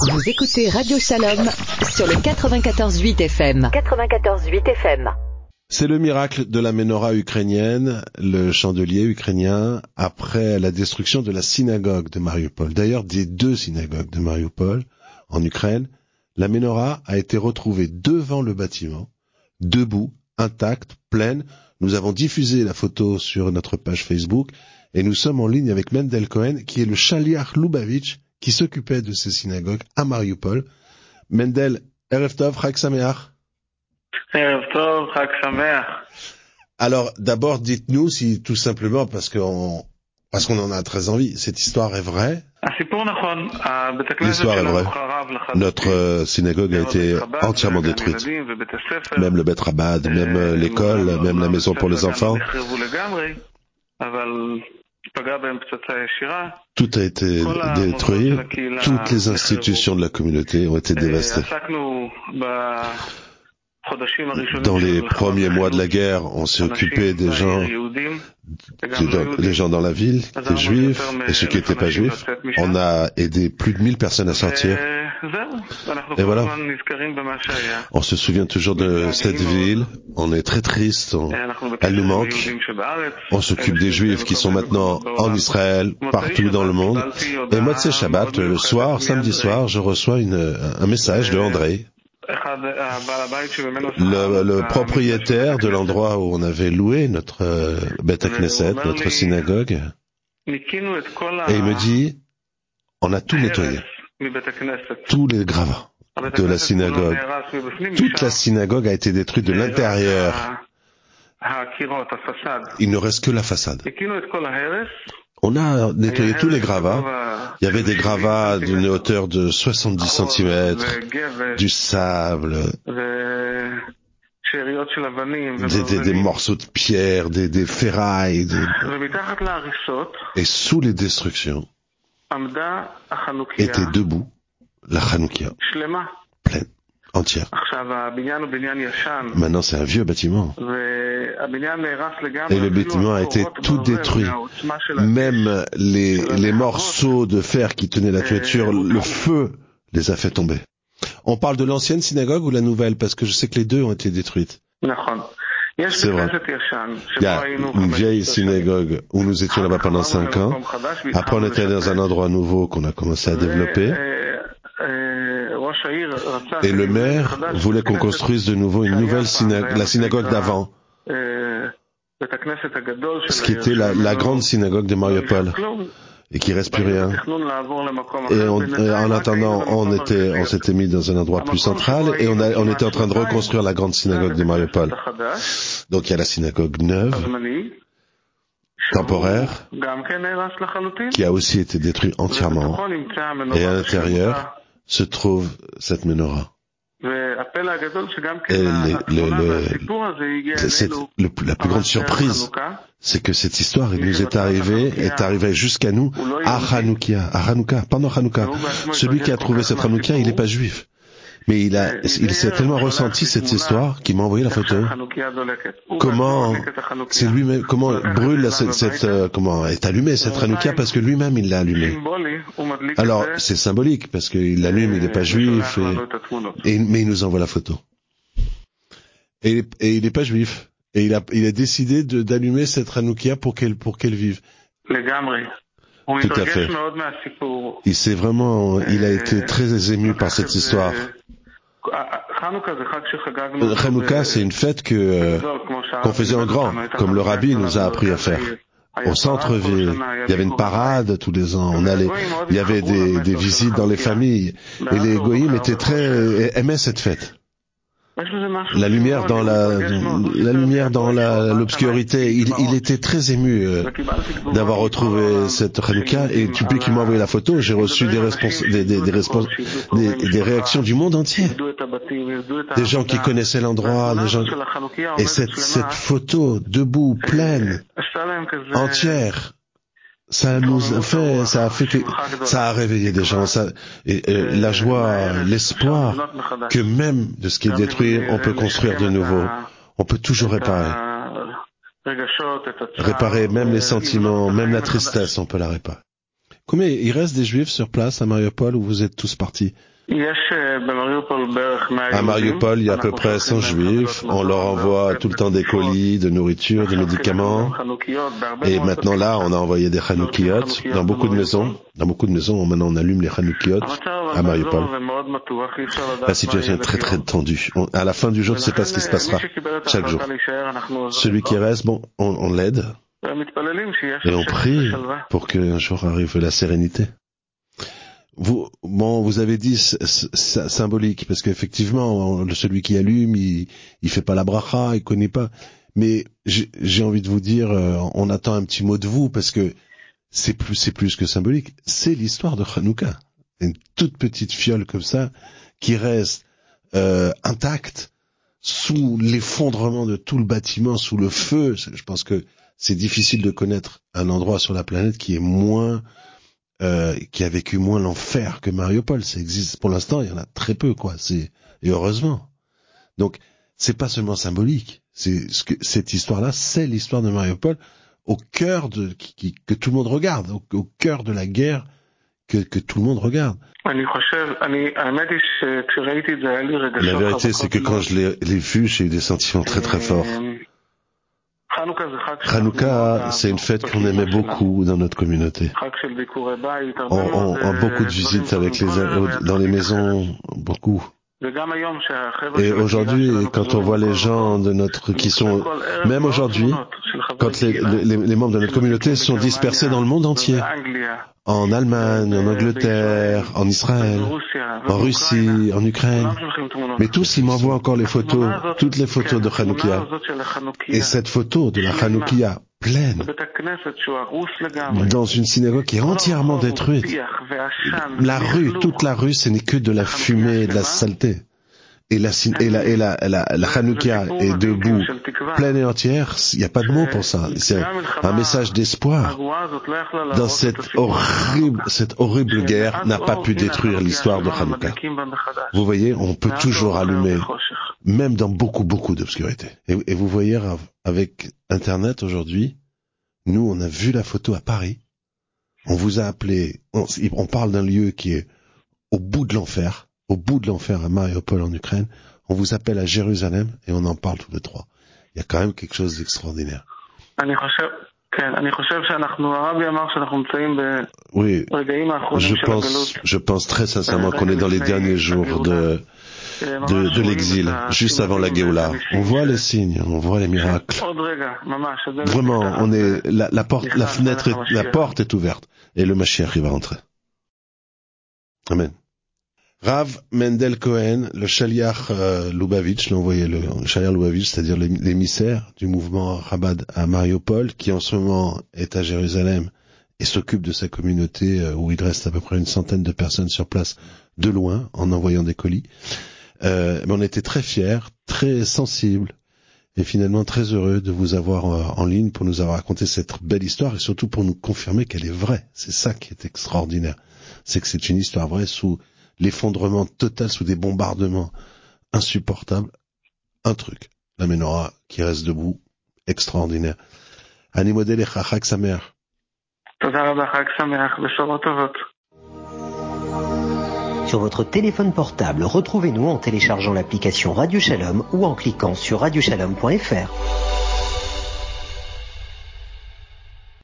Vous écoutez Radio Shalom sur le 94.8 FM. 94.8 FM. C'est le miracle de la menorah ukrainienne, le chandelier ukrainien, après la destruction de la synagogue de Mariupol. D'ailleurs, des deux synagogues de Mariupol, en Ukraine, la menorah a été retrouvée devant le bâtiment, debout, intacte, pleine. Nous avons diffusé la photo sur notre page Facebook et nous sommes en ligne avec Mendel Cohen, qui est le Shaliach Lubavitch, qui s'occupait de ces synagogues à Mariupol. Mendel, Erev Tov, Chag Sameach. Erev Tov, Chag Sameach. Alors, d'abord, dites-nous si, tout simplement, parce qu'on, parce qu'on en a très envie, cette histoire est vraie? L'histoire est vraie. Notre euh, synagogue a été entièrement détruite. Même le Bet Rabad, même l'école, même la maison pour les enfants. Tout a été détruit, toutes les institutions de la communauté ont été dévastées. Dans les premiers mois de la guerre, on s'est occupé des gens, des gens dans la ville, des juifs et ceux qui n'étaient pas juifs. On a aidé plus de 1000 personnes à sortir. Et voilà. On se souvient toujours de cette ville. On est très triste. Elle nous manque. On s'occupe des juifs qui sont maintenant en Israël, partout dans le monde. Et moi, de Shabbat, le soir, samedi soir, je reçois une, un message de André le, le, propriétaire de l'endroit où on avait loué notre euh, Beth Knesset, notre synagogue, et il me dit, on a tout nettoyé, tous les gravats de la synagogue. Toute la synagogue a été détruite de l'intérieur. Il ne reste que la façade. On a nettoyé tous les gravats. Il y avait des gravats d'une hauteur de 70 cm, du sable, des, des, morceaux de pierre, des, des ferrailles. Et sous les destructions était debout la Hanoukia, pleine entière. Maintenant, c'est un vieux bâtiment. Et le bâtiment a été tout détruit. Même les, les morceaux de fer qui tenaient la toiture, le feu les a fait tomber. On parle de l'ancienne synagogue ou la nouvelle? Parce que je sais que les deux ont été détruites. C'est vrai. Il y a une vieille synagogue où nous étions là-bas pendant cinq ans. Après, on était dans un endroit nouveau qu'on a commencé à développer. Et le maire voulait qu'on construise de nouveau une nouvelle synagogue, la synagogue d'avant, ce qui était la, la grande synagogue de Mariupol et qui reste plus rien. Et, en attendant, on était, on s'était mis dans un endroit plus central et on, a, on était en train de reconstruire la grande synagogue de Mariupol. Donc il y a la synagogue neuve, temporaire, qui a aussi été détruite entièrement. Et à l'intérieur, se trouve cette menorah. Et les, le, la plus grande surprise, c'est que cette histoire, il nous est arrivée, est arrivée jusqu'à nous à Hanoukia, à Hanouka, pendant Hanouka. Celui qui a trouvé cette Hanouka, il n'est pas juif. Mais il a, il s'est tellement ressenti cette histoire qu'il m'a envoyé la photo. Comment, c'est lui-même, comment brûle cette, cette euh, comment est allumée cette Hanouka parce que lui-même il l'a allumée. Alors c'est symbolique parce qu'il l'allume, il n'est pas juif, et, mais il nous envoie la photo. Et, et il n'est pas juif. Et il a, il a décidé d'allumer cette Hanouka pour qu'elle, pour qu'elle vive. Tout à fait. Il s'est vraiment, il a été très ému par cette histoire. Hanouka, c'est une fête que euh, qu'on faisait en grand, comme le rabbi nous a appris à faire. Au centre-ville, il y avait une parade tous les ans. On allait, il y avait des, des visites dans les familles, et les goïms étaient très aimaient cette fête. La lumière dans la, la lumière dans l'obscurité. Il, il, était très ému euh, d'avoir retrouvé cette Hanouka et peux qu'il m'a envoyé la photo. J'ai reçu des, des, des, des, des, réactions du monde entier, des gens qui connaissaient l'endroit, des gens et cette, cette photo debout, pleine, entière, ça nous a fait, ça a fait que, ça a réveillé des gens, ça, et, la joie, l'espoir que même de ce qui est détruit, on peut construire de nouveau. On peut toujours réparer. Réparer même les sentiments, même la tristesse, on peut la réparer. Combien il reste des juifs sur place à Mariupol où vous êtes tous partis? À Mariupol, il y a à peu près 100 juifs. On leur envoie tout le temps des colis, de nourriture, des médicaments. Et maintenant là, on a envoyé des Hanoukiot dans beaucoup de maisons. Dans beaucoup de maisons, maintenant on allume les Hanoukiot à Mariupol. La situation est très très tendue. à la fin du jour, on ne sait pas ce qui se passera chaque jour. Celui qui reste, bon, on, on l'aide. Et on prie pour qu'un jour arrive la sérénité. Vous, bon, vous avez dit symbolique parce qu'effectivement, celui qui allume, il, il fait pas la bracha, il connaît pas. Mais j'ai envie de vous dire, euh, on attend un petit mot de vous parce que c'est plus, c'est plus que symbolique. C'est l'histoire de Hanouka, une toute petite fiole comme ça qui reste euh, intacte sous l'effondrement de tout le bâtiment, sous le feu. Je pense que c'est difficile de connaître un endroit sur la planète qui est moins euh, qui a vécu moins l'enfer que Mariupol. Ça existe pour l'instant, il y en a très peu, quoi. C'est et heureusement. Donc c'est pas seulement symbolique. C'est ce que cette histoire-là, c'est l'histoire de Mariupol au cœur de qui, que tout le monde regarde, au, cœur de la guerre que, que tout le monde regarde. La vérité, c'est que quand je l'ai vu, j'ai eu des sentiments très très forts. Hanouka, c'est une fête qu'on aimait beaucoup dans notre communauté. On, a beaucoup de visites avec les, dans les maisons, beaucoup. Et aujourd'hui, quand on voit les gens de notre qui sont, même aujourd'hui, quand les, les, membres de notre communauté sont dispersés dans le monde entier, en Allemagne, en Angleterre, en Israël, en Russie, en Ukraine, mais tous ils m'envoient encore les photos, toutes les photos de Hanoukia. Et cette photo de la Hanoukia pleine dans une synagogue qui est entièrement détruite. La rue, toute la rue, ce n'est que de la fumée et de la saleté. Et la, et la, et la, la, la est debout, pleine et entière, il n'y a pas de mot pour ça. C'est un message d'espoir. Dans cette horrible, cette horrible guerre n'a pas pu détruire l'histoire de Hanouka. Vous voyez, on peut toujours allumer, même dans beaucoup, beaucoup d'obscurité. Et, vous voyez, avec Internet aujourd'hui, nous, on a vu la photo à Paris. On vous a appelé, on, parle d'un lieu qui est au bout de l'enfer, au bout de l'enfer à Mariupol en Ukraine. On vous appelle à Jérusalem et on en parle tous les trois. Il y a quand même quelque chose d'extraordinaire. Oui, je pense, je pense très sincèrement qu'on est dans les derniers jours de, de, de l'exil, juste avant la Géoula. On voit les signes, on voit les miracles. Vraiment, on est la, la porte, la fenêtre, est, la porte est ouverte et le Mashiach il va rentrer. Amen. Rav Mendel Cohen, le Shaliach euh, Lubavitch, l'envoyé le, le Shaliach Lubavitch, c'est-à-dire l'émissaire du mouvement Rabad à Mariupol, qui en ce moment est à Jérusalem et s'occupe de sa communauté euh, où il reste à peu près une centaine de personnes sur place de loin en envoyant des colis. Euh, mais on était très fiers, très sensibles et finalement très heureux de vous avoir en ligne pour nous avoir raconté cette belle histoire et surtout pour nous confirmer qu'elle est vraie. C'est ça qui est extraordinaire. C'est que c'est une histoire vraie sous l'effondrement total, sous des bombardements insupportables. Un truc, la menorah qui reste debout, extraordinaire. Animodel et Chachak Samer. Sur votre téléphone portable, retrouvez-nous en téléchargeant l'application Radio Shalom ou en cliquant sur radioshalom.fr.